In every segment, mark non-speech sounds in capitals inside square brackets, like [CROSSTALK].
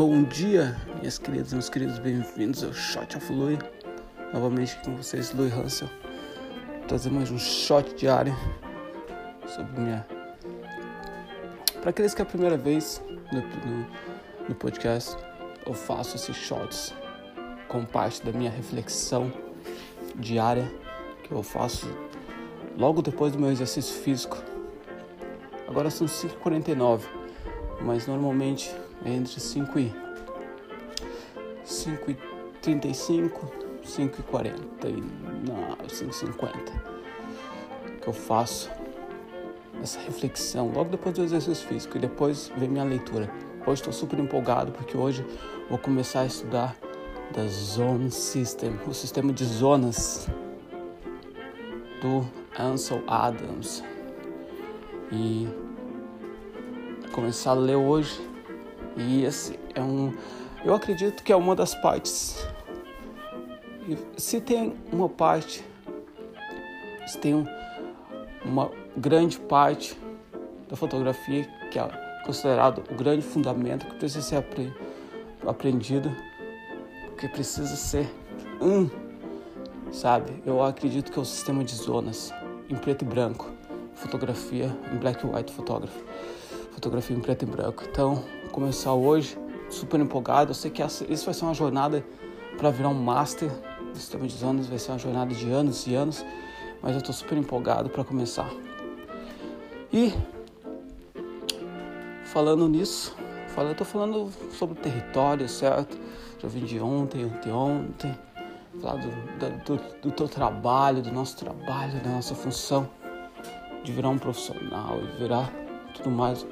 Bom dia, minhas queridas meus queridos, bem-vindos ao Shot of Louis. Novamente com vocês, Louis Hansel. Trazer mais um shot diário sobre minha. Para aqueles que é a primeira vez no, no, no podcast, eu faço esses shots com parte da minha reflexão diária que eu faço logo depois do meu exercício físico. Agora são 5h49, mas normalmente é entre 5 e 5 e 35, 5 e 40 e não, 5 e 50 que eu faço essa reflexão logo depois do exercício físico e depois vem minha leitura. Hoje estou super empolgado porque hoje vou começar a estudar da Zone System, o sistema de zonas do Ansel Adams. E começar a ler hoje. E esse é um. Eu acredito que é uma das partes. Se tem uma parte, se tem um, uma grande parte da fotografia que é considerado o grande fundamento que precisa ser aprendido, que precisa ser um, sabe? Eu acredito que é o sistema de zonas em preto e branco, fotografia em black and white photography, fotografia em preto e branco. Então, começar hoje, super empolgado. Eu sei que essa, isso vai ser uma jornada para virar um master do sistema de zonas, vai ser uma jornada de anos e anos, mas eu estou super empolgado para começar. E falando nisso, eu estou falando sobre o território, certo? Já vim de ontem, anteontem falar do, do, do teu trabalho, do nosso trabalho, da nossa função, de virar um profissional e virar tudo mais.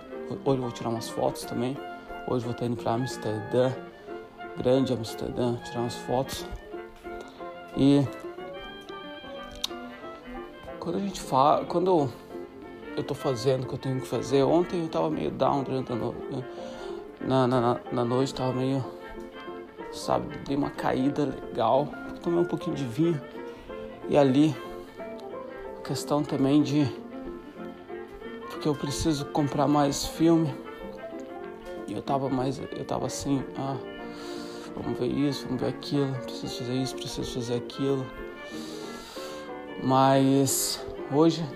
Hoje eu vou tirar umas fotos também. Hoje vou estar indo para Amsterdã, grande Amsterdã, tirar umas fotos. E quando a gente fala, quando eu tô fazendo o que eu tenho que fazer, ontem eu tava meio down durante a noite. Na, na, na noite tava meio, sabe, dei uma caída legal tomei um pouquinho de vinho. E ali, a questão também de. Porque eu preciso comprar mais filme. E eu tava mais. Eu tava assim, ah, vamos ver isso, vamos ver aquilo, preciso fazer isso, preciso fazer aquilo. Mas hoje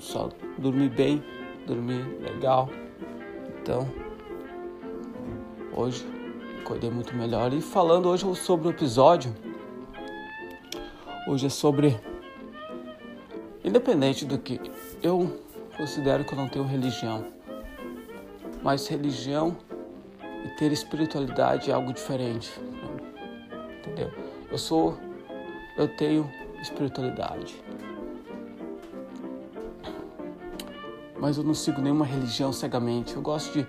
só dormi bem, dormi legal. Então, hoje acordei muito melhor. E falando hoje sobre o episódio, hoje é sobre. Independente do que eu considero que eu não tenho religião, mas religião e ter espiritualidade é algo diferente. Entendeu? Eu sou. Eu tenho espiritualidade. Mas eu não sigo nenhuma religião cegamente. Eu gosto de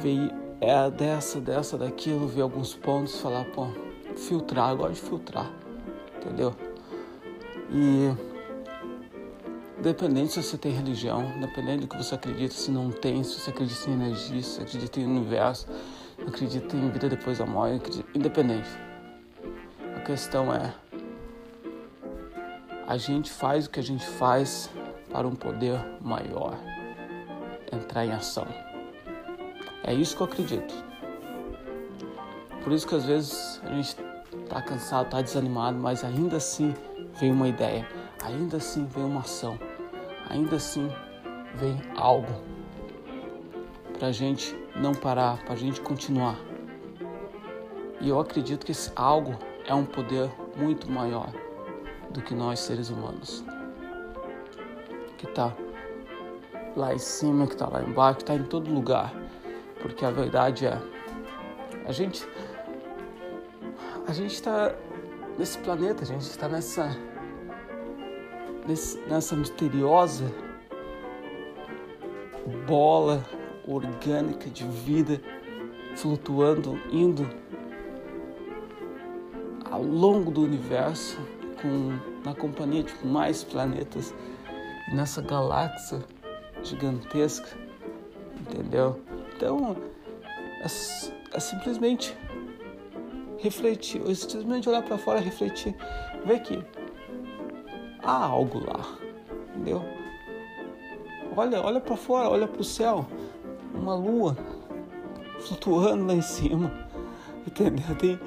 ver é dessa, dessa, daquilo, ver alguns pontos, falar, pô, filtrar, eu gosto de filtrar, entendeu? E independente se você tem religião, independente do que você acredita, se não tem, se você acredita em energia, se acredita em universo, acredita em vida depois da morte, independente. A questão é a gente faz o que a gente faz para um poder maior entrar em ação. É isso que eu acredito. Por isso que às vezes a gente tá cansado, tá desanimado, mas ainda assim vem uma ideia, ainda assim vem uma ação, ainda assim vem algo pra gente não parar, pra gente continuar. E eu acredito que esse algo é um poder muito maior do que nós seres humanos. Que tá lá em cima, que tá lá embaixo, que tá em todo lugar porque a verdade é, a gente a gente está nesse planeta, a gente está nessa nessa misteriosa bola orgânica de vida flutuando, indo ao longo do universo com na companhia de mais planetas nessa galáxia gigantesca, entendeu? Então, é, é simplesmente refletir, ou simplesmente olhar para fora, refletir, ver que há algo lá, entendeu? Olha, olha para fora, olha para o céu, uma lua flutuando lá em cima, [LAUGHS] entendeu? Tem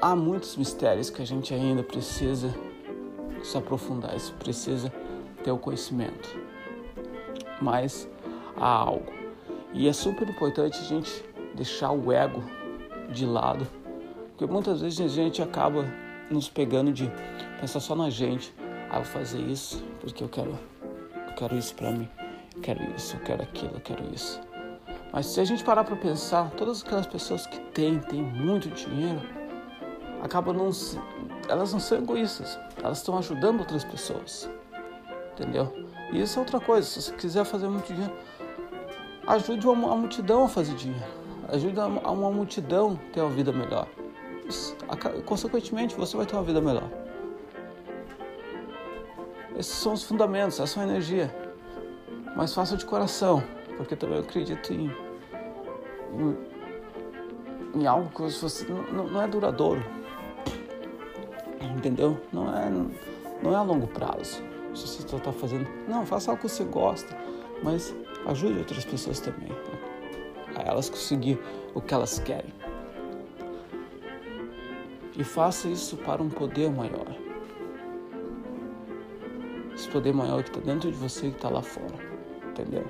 há muitos mistérios que a gente ainda precisa se aprofundar, isso precisa ter o conhecimento. Mas há algo. E é super importante a gente deixar o ego de lado, porque muitas vezes a gente acaba nos pegando de pensar só na gente. Ah, vou fazer isso porque eu quero, eu quero isso para mim, eu quero isso, eu quero aquilo, eu quero isso. Mas se a gente parar para pensar, todas aquelas pessoas que têm, têm muito dinheiro, acabam não elas não são egoístas, elas estão ajudando outras pessoas. Entendeu? E isso é outra coisa, se você quiser fazer muito dinheiro, ajude uma, multidão a fazer dinheiro. Ajude a uma multidão a ter uma vida melhor. Consequentemente, você vai ter uma vida melhor. Esses são os fundamentos, essa é a energia. Mas faça de coração, porque também eu acredito em, em, em algo que você, não, não é duradouro entendeu? Não é, não é a longo prazo. Se você está fazendo, não, faça algo que você gosta, mas ajude outras pessoas também a elas conseguir o que elas querem. E faça isso para um poder maior. Poder maior que está dentro de você que está lá fora, entendeu?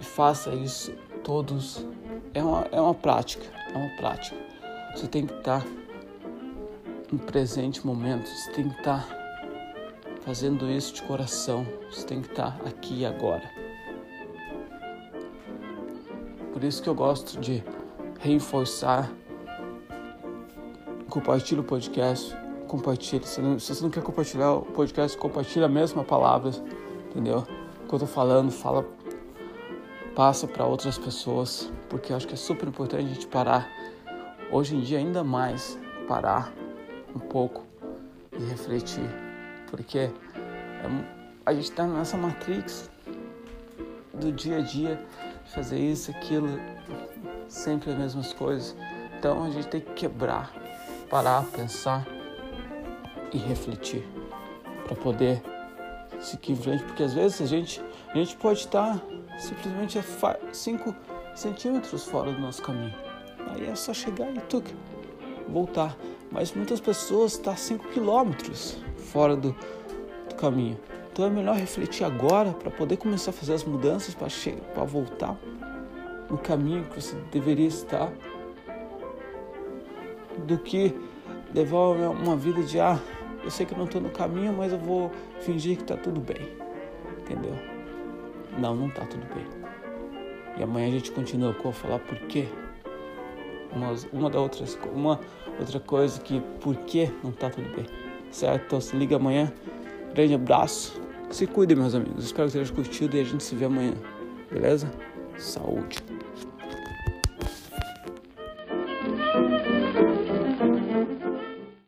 E faça isso todos. É uma, é uma prática, é uma prática. Você tem que estar tá no presente momento. Você tem que estar tá fazendo isso de coração. Você tem que estar tá aqui e agora. Por isso que eu gosto de reforçar. Compartilhe o podcast. Compartilhe. Se, não, se você não quer compartilhar o podcast, compartilhe a mesma palavra. Entendeu? Que eu tô falando, fala. Passa para outras pessoas. Porque eu acho que é super importante a gente parar. Hoje em dia, ainda mais parar um pouco e refletir, porque é, a gente está nessa matrix do dia a dia, fazer isso, aquilo, sempre as mesmas coisas. Então a gente tem que quebrar, parar, pensar e refletir para poder seguir em frente, porque às vezes a gente, a gente pode estar simplesmente a 5 centímetros fora do nosso caminho. Aí é só chegar e tuc, voltar mas muitas pessoas estão tá 5 quilômetros fora do, do, caminho. Então é melhor refletir agora para poder começar a fazer as mudanças para voltar no caminho que você deveria estar do que levar uma vida de ah, eu sei que não estou no caminho, mas eu vou fingir que está tudo bem. Entendeu? Não, não está tudo bem. E amanhã a gente continua com falar por quê. Uma, uma da outra, uma outra coisa que por que não tá tudo bem, certo? Então se liga amanhã. Grande abraço. Se cuidem, meus amigos. Espero que tenham curtido e a gente se vê amanhã. Beleza? Saúde.